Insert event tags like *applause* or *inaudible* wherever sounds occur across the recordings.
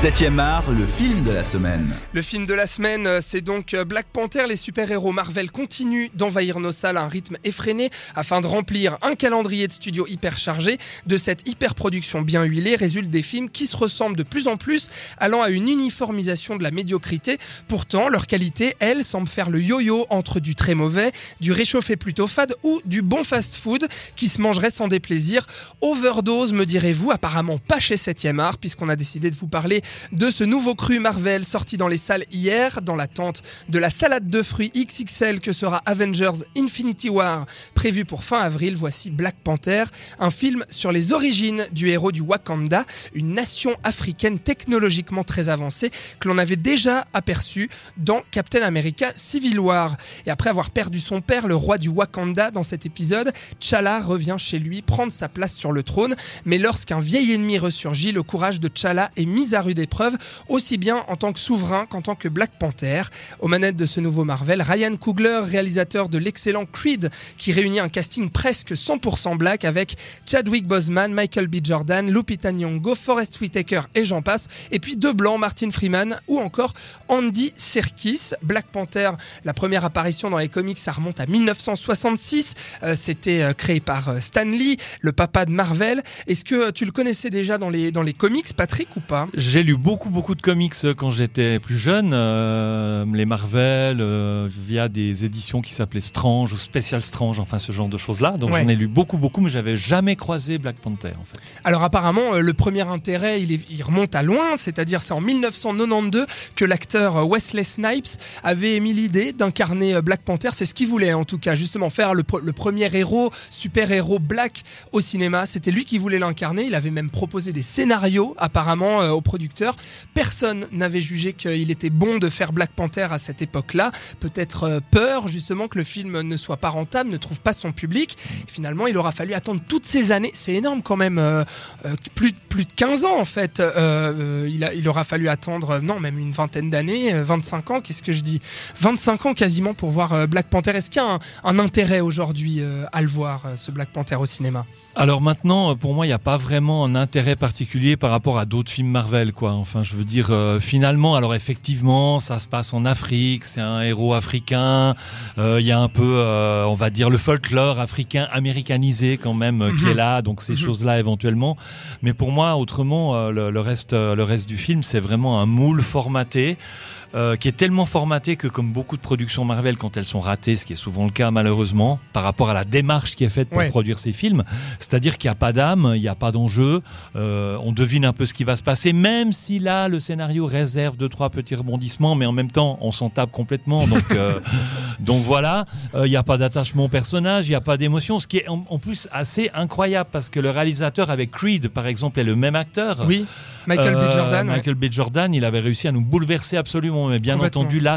7e art, le film de la semaine. Le film de la semaine, euh, c'est donc euh, Black Panther. Les super-héros Marvel continuent d'envahir nos salles à un rythme effréné afin de remplir un calendrier de studio hyper chargé. De cette hyper-production bien huilée résultent des films qui se ressemblent de plus en plus, allant à une uniformisation de la médiocrité. Pourtant, leur qualité, elle, semble faire le yo-yo entre du très mauvais, du réchauffé plutôt fade ou du bon fast-food qui se mangerait sans déplaisir. Overdose, me direz-vous, apparemment pas chez 7e art, puisqu'on a décidé de vous parler de ce nouveau cru Marvel sorti dans les salles hier, dans l'attente de la salade de fruits XXL que sera Avengers Infinity War, prévu pour fin avril. Voici Black Panther, un film sur les origines du héros du Wakanda, une nation africaine technologiquement très avancée que l'on avait déjà aperçu dans Captain America Civil War. Et après avoir perdu son père, le roi du Wakanda, dans cet épisode, T'Challa revient chez lui prendre sa place sur le trône. Mais lorsqu'un vieil ennemi ressurgit, le courage de T'Challa est mis à rude épreuve, aussi bien en tant que souverain qu'en tant que Black Panther. Aux manettes de ce nouveau Marvel, Ryan Coogler, réalisateur de l'excellent Creed, qui réunit un casting presque 100% black avec Chadwick Boseman, Michael B. Jordan, Lupita Nyong'o, Forrest Whitaker et j'en passe. Et puis deux blancs, Martin Freeman ou encore Andy Serkis. Black Panther, la première apparition dans les comics, ça remonte à 1966. Euh, C'était euh, créé par euh, Stan Lee, le papa de Marvel. Est-ce que euh, tu le connaissais déjà dans les, dans les comics, Patrick, ou pas? J'ai lu beaucoup beaucoup de comics euh, quand j'étais plus jeune, euh, les Marvel, euh, via des éditions qui s'appelaient Strange ou Special Strange, enfin ce genre de choses-là. Donc Ouais. j'en ai lu beaucoup beaucoup, mais j'avais jamais croisé Black Panther en fait. Alors apparemment, euh, le premier intérêt, il, est- il remonte à loin, c'est-à-dire c'est en 1992 que l'acteur Wesley Snipes avait émis l'idée d'incarner Black Panther. C'est ce qu'il voulait en tout cas, justement faire le, pre- le premier héros, super-héros black au cinéma. C'était lui qui voulait l'incarner. Il avait même proposé des scénarios apparemment euh, au Personne n'avait jugé qu'il était bon de faire Black Panther à cette époque-là. Peut-être euh, peur justement que le film ne soit pas rentable, ne trouve pas son public. Finalement, il aura fallu attendre toutes ces années. C'est énorme quand même. euh, euh, plus, de 15 ans en fait. Il, aura fallu attendre, non, même une vingtaine d'années, euh, 25 ans, qu'est-ce que je dis? 25 ans quasiment pour voir Black Panther. Est-ce qu'il y a un, intérêt aujourd'hui à le voir, ce Black Panther au cinéma? Alors maintenant, pour moi, il n'y a pas vraiment un intérêt particulier par rapport à d'autres films Marvel, quoi. Enfin, je veux dire, euh, finalement, alors effectivement, ça se passe en Afrique, c'est un héros africain. euh, Il y a un peu, euh, on va dire, le folklore africain américanisé quand même euh, qui Mhm. est là, donc ces Mhm. choses-là éventuellement. Mais pour moi, autrement, euh, le, le reste, le reste du film, c'est vraiment un moule formaté. Euh, qui est tellement formaté que comme beaucoup de productions Marvel quand elles sont ratées, ce qui est souvent le cas malheureusement, par rapport à la démarche qui est faite pour Ouais. produire ces films, c'est-à-dire qu'il n'y a pas d'âme, il n'y a pas d'enjeu, euh, on devine un peu ce qui va se passer, même si là le scénario réserve deux trois petits rebondissements, mais en même temps on s'en tape complètement, donc euh, *laughs* donc voilà, il n'y a pas d'attachement au personnage, il n'y a pas d'émotion, ce qui est en, en plus assez incroyable parce que le réalisateur avec Creed par exemple est le même acteur. Oui, Michael B. Euh, Jordan. ouais. Michael B. Jordan, il avait réussi à nous bouleverser absolument, mais bien entendu, là,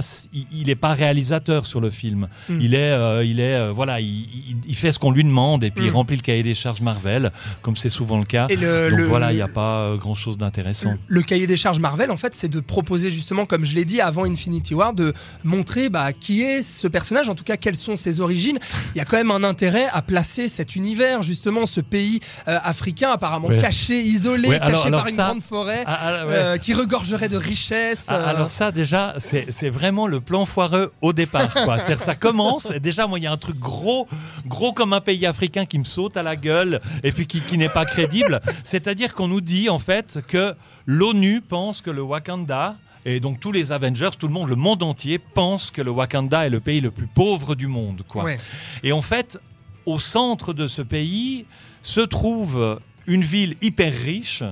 il n'est pas réalisateur sur le film. Mm. Il est, euh, il est, euh, voilà, il, fait ce qu'on lui demande et puis il Mm. remplit le cahier des charges Marvel, comme c'est souvent le cas. Et le, Donc le- voilà, il n'y a pas grand chose d'intéressant. Le cahier des charges Marvel, en fait, c'est de proposer justement, comme je l'ai dit avant Infinity War, de montrer bah, qui est ce personnage, en tout cas quelles sont ses origines. Il y a quand même un intérêt à placer cet univers, justement, ce pays euh, africain apparemment Ouais. caché, isolé, Ouais, caché alors- alors par une ça- grande forêt, Ah, ah, ouais. euh, qui regorgerait de richesses. Ah, euh, Alors ça déjà, c'est vraiment le plan foireux au départ. C'est-à-dire ça commence, et déjà moi il y a un truc gros, gros comme un pays africain qui me saute à la gueule et puis qui, qui n'est pas crédible. C'est-à-dire qu'on nous dit en fait que l'ONU pense que le Wakanda, et donc tous les Avengers, tout le monde, le monde entier pense que le Wakanda est le pays le plus pauvre du monde. Quoi. ouais. Et en fait, au centre de ce pays se trouve une ville hyper riche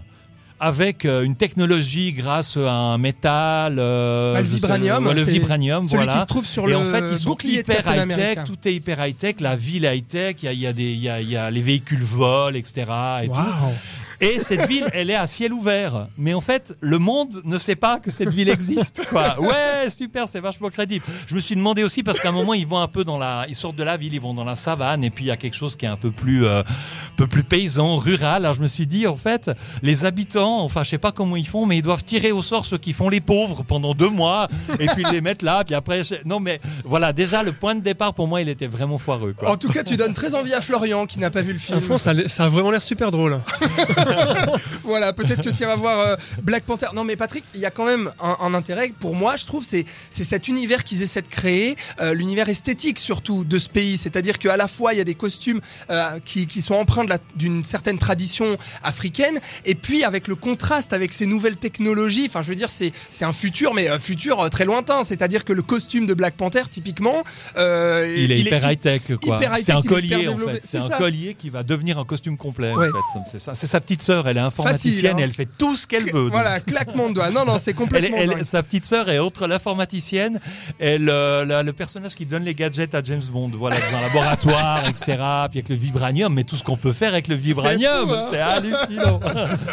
avec euh, une technologie grâce à un métal, euh, Bah, le sais- vibranium, ouais, le vibranium, Celui voilà. qui se trouve sur Et le en fait, ils sont hyper high-tech, America. tout est hyper high-tech, la ville est high-tech, il y a, y a des, il y a, il y a les véhicules volent, etc. Et tout. Waouh. Et cette ville, *laughs* elle est à ciel ouvert. Mais en fait, le monde ne sait pas que cette ville existe. Quoi. Ouais, super, c'est vachement crédible. Je me suis demandé aussi parce qu'à un moment, ils vont un peu dans la, ils sortent de la ville, ils vont dans la savane, et puis il y a quelque chose qui est un peu plus, euh, peu plus paysan, rural. Alors je me suis dit, en fait, les habitants, enfin, je sais pas comment ils font, mais ils doivent tirer au sort ceux qui font les pauvres pendant deux mois, et puis les mettre là, puis après, non, mais voilà, déjà, le point de départ, pour moi, il était vraiment foireux, quoi. En tout cas, tu donnes très envie à Florian qui n'a pas vu le film. Fond, ça, a l'air- ça a vraiment l'air super drôle. *laughs* Voilà, peut-être que tu iras voir euh, Black Panther. Non, mais Patrick, il y a quand même un, un intérêt. Pour moi, je trouve, c'est c'est cet univers qu'ils essaient de créer, euh, l'univers esthétique surtout de ce pays. C'est-à-dire qu'à la fois, il y a des costumes euh, qui, qui sont empreints d'une certaine tradition africaine, et puis avec le contraste avec ces nouvelles technologies. Enfin, je veux dire, c'est c'est un futur, mais un futur euh, très lointain. C'est-à-dire que le costume de Black Panther, typiquement, euh, Il est hyper high-tech, quoi. hyper high-tech, C'est un collier, en fait. C'est un collier qui va devenir un costume complet, Ouais. en fait. C'est sa petite sœur, elle est informaticienne Facile, hein. et elle fait tout ce qu'elle veut. donc. Voilà, claquement de doigts. Non, non, c'est Elle, complètement elle- sa petite sœur est autre l'informaticienne et le, le- le personnage qui donne les gadgets à James Bond voilà dans un laboratoire etc puis avec le vibranium mais tout ce qu'on peut faire avec le vibranium fou, hein. c'est hallucinant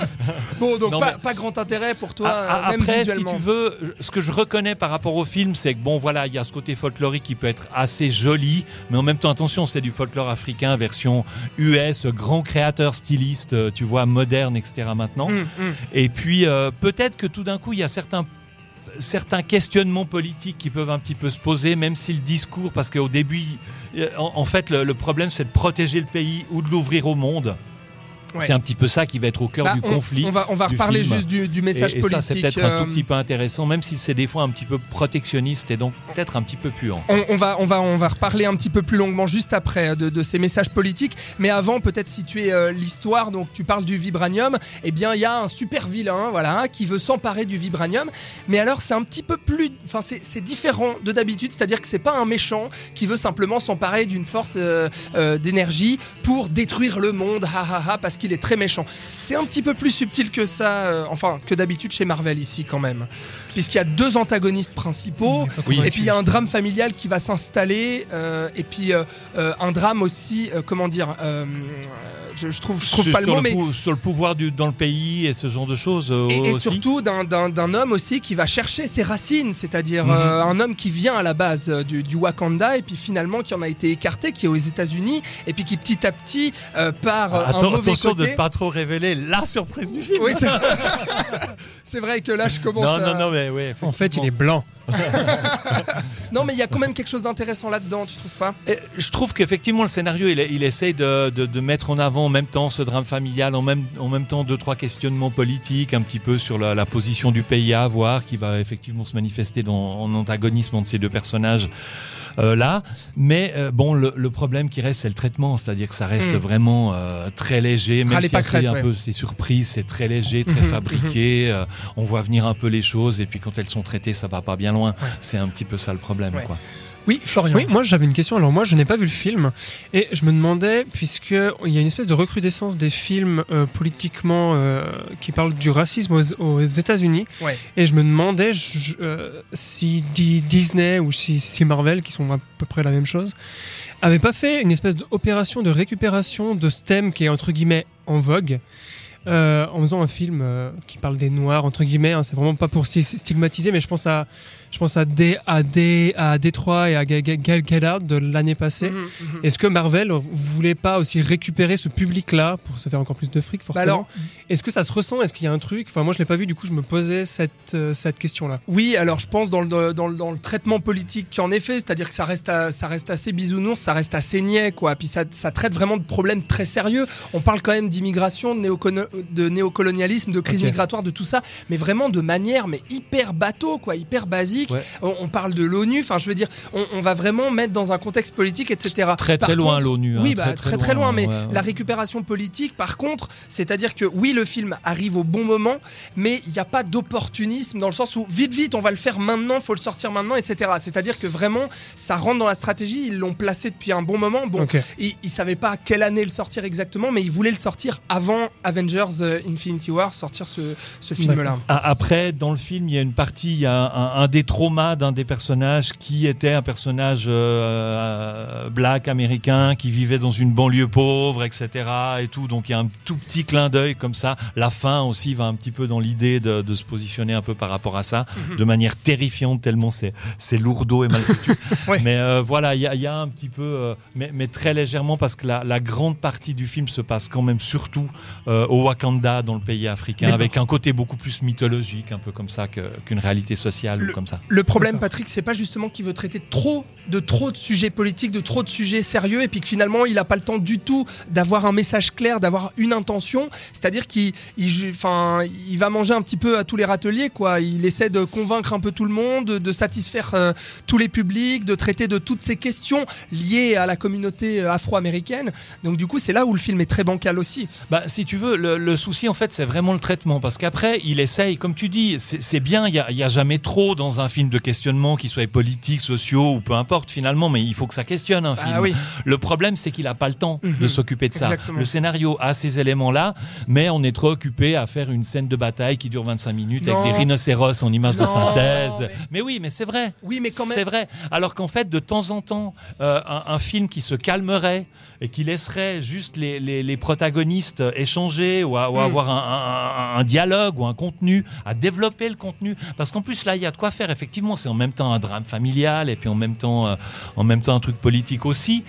*laughs* Bon, donc Non, pas, mais- pas grand intérêt pour toi, euh, même Après, si tu veux, ce que je reconnais par rapport au film, c'est que bon, voilà, il y a ce côté folklorique qui peut être assez joli, mais en même temps, attention, c'est du folklore africain version US, grand créateur styliste, euh, tu vois, moderne, etc. Maintenant. Hum, hum. Et puis, euh, peut-être que tout d'un coup, il y a certains certains questionnements politiques qui peuvent un petit peu se poser, même si le discours, parce qu'au début, en, fait, le problème, c'est de protéger le pays ou de l'ouvrir au monde. Ouais. C'est un petit peu ça qui va être au cœur Bah, du on, conflit. On va, on va reparler film. juste du, du message et, et politique. ça, c'est peut-être un euh, tout petit peu intéressant, même si c'est des fois un petit peu protectionniste et donc peut-être un petit peu puant. On, on va, on, va, on va reparler un petit peu plus longuement juste après euh, de, de ces messages politiques. Mais avant, peut-être situer euh, l'histoire. Donc, tu parles du vibranium. Eh bien, il y a un super vilain voilà, qui veut s'emparer du vibranium. Mais alors, c'est un petit peu plus. Enfin, c'est différent de d'habitude. C'est-à-dire que c'est pas un méchant qui veut simplement s'emparer d'une force euh, euh, d'énergie pour détruire le monde. Ha ha ha, parce qu'il est très méchant. C'est un petit peu plus subtil que ça. euh, enfin, que d'habitude chez Marvel ici, quand même. Puisqu'il y a deux antagonistes principaux. Oui. Et puis il y a un drame familial qui va s'installer, euh, et puis euh, un drame aussi, comment dire, je, je trouve, je trouve Sur- pas le mot, mais pou- sur le pouvoir du, dans le pays et ce genre de choses euh, et, et aussi. surtout d'un- d'un d'un homme aussi qui va chercher ses racines, c'est-à-dire Mhm. euh, un homme qui vient à la base euh, du, du Wakanda et puis finalement qui en a été écarté, qui est aux États-Unis et puis qui petit à petit euh, part Ah, Attends, un mauvais attention côté. de ne pas trop révéler la surprise du film. Oui, c'est *laughs* *laughs* c'est vrai que là je commence. non, à- non, non, mais ouais. En fait, il est blanc. *laughs* Non, mais il y a quand même quelque chose d'intéressant là-dedans, tu trouves pas? Et Je trouve qu'effectivement le scénario il, essaye de, mettre en avant en même temps ce drame familial, en même, en même temps deux trois questionnements politiques un petit peu sur la, position du pays à avoir qui va effectivement se manifester dans, en antagonisme entre ces deux personnages là. Mais euh, bon le, le problème qui reste c'est le traitement, c'est-à-dire que ça reste Mm. vraiment euh, très léger, même si c'est un ouais. peu c'est surprise, c'est très léger, très Mhm, fabriqué. *laughs* euh, on voit venir un peu les choses et puis quand elles sont traitées ça va pas bien loin. C'est un petit peu ça le problème Ouais. quoi. Oui, Florian. Oui, moi j'avais une question. Alors moi je n'ai pas vu le film et je me demandais puisque il y a une espèce de recrudescence des films euh, politiquement euh, qui parlent du racisme aux, aux États-Unis Ouais. et je me demandais je- euh, si Di- Disney ou si, si Marvel qui sont à peu près la même chose avait pas fait une espèce d'opération de récupération de ce thème qui est entre guillemets en vogue. Euh, en faisant un film euh, qui parle des noirs entre guillemets, hein, c'est vraiment pas pour stigmatiser, mais je pense à je pense à D, à D, à Détroit et à Gal Gal Gadot de l'année passée. Mhm, mhm. Est-ce que Marvel voulait pas aussi récupérer ce public-là pour se faire encore plus de fric, Bah forcément Est-ce que ça se ressent? Est-ce qu'il y a un truc? Enfin, moi, je l'ai pas vu, du coup, je me posais cette, euh, cette question-là. Oui, alors je pense dans le, dans le, dans le traitement politique qu'en effet, c'est-à-dire que ça reste, à- ça reste assez bisounours, ça reste assez niais, quoi. Puis ça, ça traite vraiment de problèmes très sérieux. On parle quand même d'immigration, de, néocono- de néocolonialisme, de crise migratoire, de tout ça, mais vraiment de manière mais hyper bateau, quoi, hyper basique. Ouais. On, on parle de l'ONU, enfin je veux dire, on, on va vraiment mettre dans un contexte politique, etc. Très Par très loin contre- l'ONU. hein, Oui, bah, très très, loin, mais ouais, ouais. la récupération politique, par contre, c'est-à-dire que oui, le film arrive au bon moment, mais il n'y a pas d'opportunisme dans le sens où vite, vite, on va le faire maintenant, faut le sortir maintenant, etc. C'est-à-dire que vraiment, ça rentre dans la stratégie, ils l'ont placé depuis un bon moment. Bon, ils, ils savaient pas à quelle année le sortir exactement, mais ils voulaient le sortir avant Avengers Avengers euh, Infinity War sortir ce, ce film-là. A- Après, dans le film, il y a une partie, il y a un, un des traumas d'un des personnages qui était un personnage euh, black américain qui vivait dans une banlieue pauvre, etc. Et tout. Donc il y a un tout petit clin d'œil comme ça. La fin aussi va un petit peu dans l'idée de, de se positionner un peu par rapport à ça, Mhm. de manière terrifiante tellement c'est c'est lourdeau et mal foutu. *laughs* Ouais. Mais euh, voilà, il y, a- il y a un petit peu, euh, mais, mais très légèrement parce que la, la grande partie du film se passe quand même surtout au Wakanda, dans le pays africain, avec un côté beaucoup plus mythologique, un peu comme ça qu'une réalité sociale ou comme ça. Le problème, Patrick, c'est pas justement qu'il veut traiter trop de trop de sujets politiques, de trop de sujets sérieux, et puis que finalement, il n'a pas le temps du tout d'avoir un message clair, d'avoir une intention. C'est-à-dire qu'il, il, enfin, il va manger un petit peu à tous les râteliers, quoi. Il essaie de convaincre un peu tout le monde, de satisfaire euh, tous les publics, de traiter de toutes ces questions liées à la communauté euh, afro-américaine. Donc du coup, c'est là où le film est très bancal aussi. Bah, si tu veux, le, le souci en fait, c'est vraiment le traitement, parce qu'après, il essaye, comme tu dis, c'est bien, il n'y a, jamais trop dans un film de questionnement, qu'il soit politique, sociaux ou peu importe finalement, mais il faut que ça questionne un film. Ah oui. Le problème, c'est qu'il n'a pas le temps de Mhm. s'occuper de ça. Exactement. Le scénario a ces éléments-là, mais on est trop occupé à faire une scène de bataille qui dure 25 minutes Non. avec des rhinocéros en image de synthèse. mais- Mais oui, mais c'est vrai. Oui, mais quand même. C'est vrai. Alors qu'en fait, de temps en temps, euh, un, un film qui se calmerait et qui laisserait juste les, les- les protagonistes échanger ou, à- ou Mm. avoir un, un- un dialogue ou un contenu, à développer le contenu. Parce qu'en plus, là, il y a de quoi faire. Effectivement, c'est en même temps un drame familial et puis en même temps, euh, en même temps un truc politique aussi.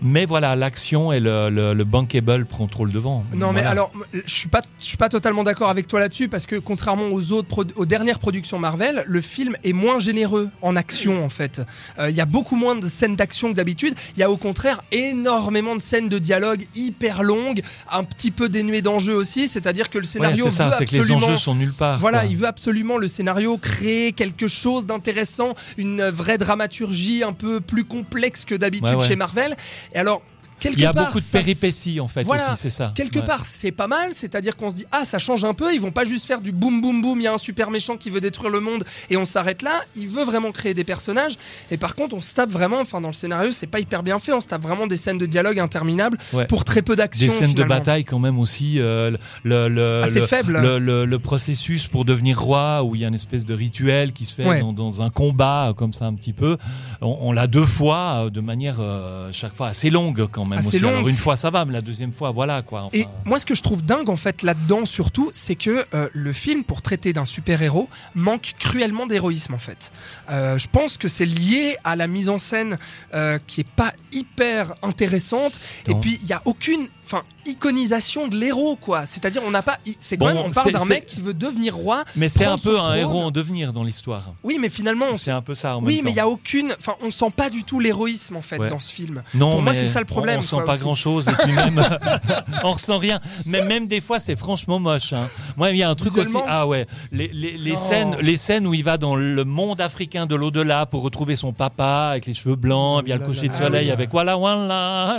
Mais voilà, l'action et le, le, le bankable prend trop le devant. Non, mais alors, je suis pas, je suis pas totalement d'accord avec toi là-dessus parce que contrairement aux autres, aux dernières productions Marvel, le film est moins généreux en action en fait. Euh, Il y a beaucoup moins de scènes d'action que d'habitude. Il y a au contraire énormément de scènes de dialogue hyper longues, un petit peu dénuées d'enjeux aussi. C'est-à-dire que le Ouais, scénario c'est ça, veut c'est que les enjeux sont nulle part. Voilà, quoi. il veut absolument le scénario créer quelque chose d'intéressant, une vraie dramaturgie un peu plus complexe que d'habitude Ouais, ouais. chez Marvel. Et alors, quelque Il y a part, beaucoup de ça- péripéties en fait Voilà, aussi, c'est ça. Quelque Ouais. part, c'est pas mal, c'est-à-dire qu'on se dit ah ça change un peu, ils vont pas juste faire du boum boum boum, il y a un super méchant qui veut détruire le monde et on s'arrête là. Il veut vraiment créer des personnages et par contre on se tape vraiment, enfin dans le scénario c'est pas hyper bien fait, on se tape vraiment des scènes de dialogue interminables Ouais. pour très peu d'action. Des scènes finalement. de bataille quand même aussi. euh, le, le, assez le- faibles. le, processus pour devenir roi, où il y a une espèce de rituel qui se fait Ouais. dans, dans un combat, comme ça un petit peu. On, on l'a deux fois, euh, de manière euh, chaque fois assez longue quand même. Assez aussi. longue. Alors une fois ça va, mais la deuxième fois, voilà quoi. Enfin, Et moi, ce que je trouve dingue en fait là-dedans, surtout, c'est que euh, le film, pour traiter d'un super-héros, manque cruellement d'héroïsme en fait. Euh, je pense que c'est lié à la mise en scène euh, qui est pas hyper intéressante. Et puis, il y a aucune, enfin, iconisation de l'héros quoi. C'est-à-dire, on n'a pas. C'est quand Bon, même, on parle d'un mec qui veut devenir roi. mais c'est un peu un héros en devenir dans l'histoire. Oui, mais finalement, C'est un peu ça en oui, même mais il y a aucune. Enfin, on sent pas du tout l'héroïsme en fait Ouais. dans ce film. Non, Pour moi, c'est ça le problème, On, on sent quoi, pas aussi. grand chose et puis même *laughs* *laughs* on ressent rien. Mais même des fois, c'est franchement moche. hein. Moi, il y a un truc aussi. Ah ouais, les, les, les Non. scènes, les scènes où il va dans le monde africain de l'au-delà pour retrouver son papa avec les cheveux blancs, bien le coucher de Ah soleil oui. avec voilà voilà,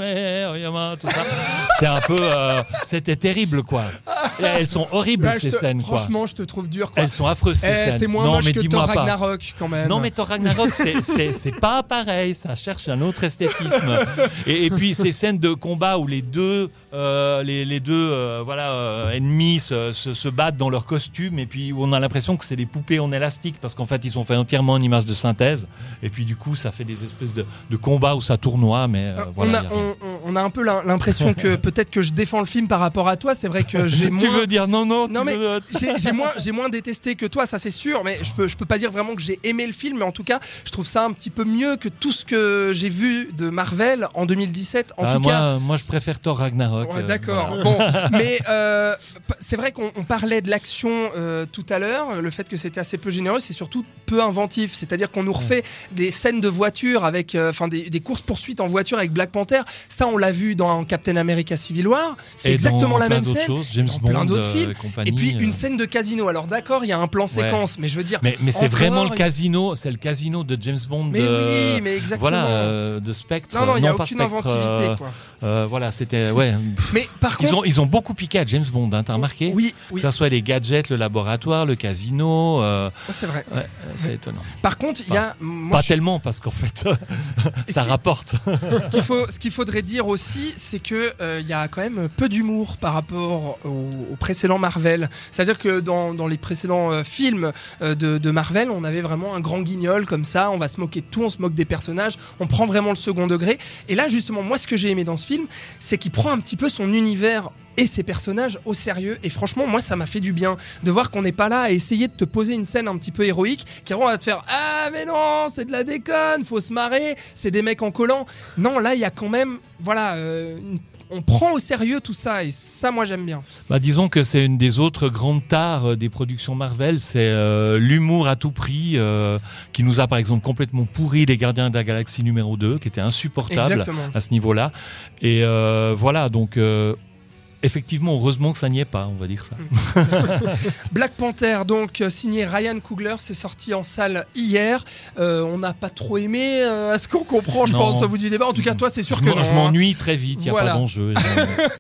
tout ça. *laughs* C'est un peu, euh, c'était terrible quoi. Et elles sont horribles Là, je ces te- scènes quoi. franchement, je te trouve dur quoi. Elles sont affreuses ces Eh, scènes. c'est moins non moche mais que Thor. Ragnarok quand même. Non, mais Thor Ragnarok, c'est- pas pareil, ça cherche un autre esthétisme. Et, et puis ces scènes de combat où les deux, euh, les, les deux euh, voilà, ennemis se, se- se battent dans leurs costumes, et puis où on a l'impression que c'est des poupées en élastique, parce qu'en fait, ils sont faits entièrement en image de synthèse. Et puis du coup, ça fait des espèces de, de combats où ça tournoie, mais voilà. on, a, on- a un peu l'im- l'impression que *laughs* peut-être que je défends le film par rapport à toi. C'est vrai que j'ai *laughs* Tu moins. veux dire non, non, Non, tu mais veux- j'ai moins, *laughs* j'ai moins détesté que toi, ça c'est sûr, mais je peux, je peux pas dire vraiment que j'ai aimé le film, mais en tout cas, je trouve ça un petit peu mieux que tout ce que j'ai vu de Marvel en 2017. En Ah, tout moi, cas, moi, je préfère Thor Ragnarok. Ouais, euh, D'accord. voilà. Bon, *laughs* mais euh, c'est vrai qu'on on parlait de l'action euh, tout à l'heure. Le fait que c'était assez peu généreux, c'est surtout peu inventif. C'est-à-dire qu'on nous refait des scènes de voiture avec, enfin, des, des courses poursuites en voiture avec Black Panther. Ça, on l'a vu dans Captain America Civil War. C'est exactement la même scène. choses, James dans Bond, plein d'autres euh, films. et compagnie, Et puis une euh. scène de casino. Alors d'accord, il y a un plan séquence, mais je veux dire. Mais, mais c'est vraiment le casino, c'est le casino de James Bond. Mais oui, mais exactement. Voilà, euh, de Spectre. non, non, il n'y a aucune Spectre, inventivité. euh, Quoi. euh, voilà, c'était. Ouais. Mais par Ils contre, ont, ils ont beaucoup piqué à James Bond, hein, t'as remarqué oui, oui, Que ce soit les gadgets, le laboratoire, le casino. euh, c'est vrai. c'est étonnant. Par contre, il y a. pas tellement, parce qu'en fait, *laughs* ça rapporte. ce qu'il faut, ce qu'il faudrait dire aussi, c'est que euh, il y a quand même peu d'humour par rapport au, au précédent Marvel. C'est-à-dire que dans, dans les précédents euh, films euh, de, Marvel, on avait vraiment un grand guignol comme ça. On va se moquer de tout, on se moque des personnages, on prend vraiment le second degré. Et là, justement, moi, ce que j'ai aimé dans ce film, c'est qu'il prend un petit peu son univers et ses personnages au sérieux. Et franchement, moi, ça m'a fait du bien de voir qu'on n'est pas là à essayer de te poser une scène un petit peu héroïque qui va te faire Ah, mais non, c'est de la déconne, faut se marrer, c'est des mecs en collant. Non, là, il y a quand même, voilà, euh, une- on prend au sérieux tout ça. Et ça, moi, j'aime bien. Bah, disons que c'est une des autres grandes tares euh, des productions Marvel, c'est euh, l'humour à tout prix, euh, qui nous a par exemple complètement pourri les Gardiens de la Galaxie numéro 2, qui était insupportable Exactement. à ce niveau-là. Et euh, voilà, donc effectivement, heureusement que ça n'y est pas, on va dire ça. *laughs* Black Panther, donc euh, signé Ryan Coogler, c'est sorti en salle hier. Euh, on n'a pas trop aimé, euh, à ce qu'on comprend, je Non. pense, au bout du débat. En tout cas, toi, c'est sûr je que non, je hein. m'ennuie très vite, il n'y a Voilà. pas d'enjeu. *laughs*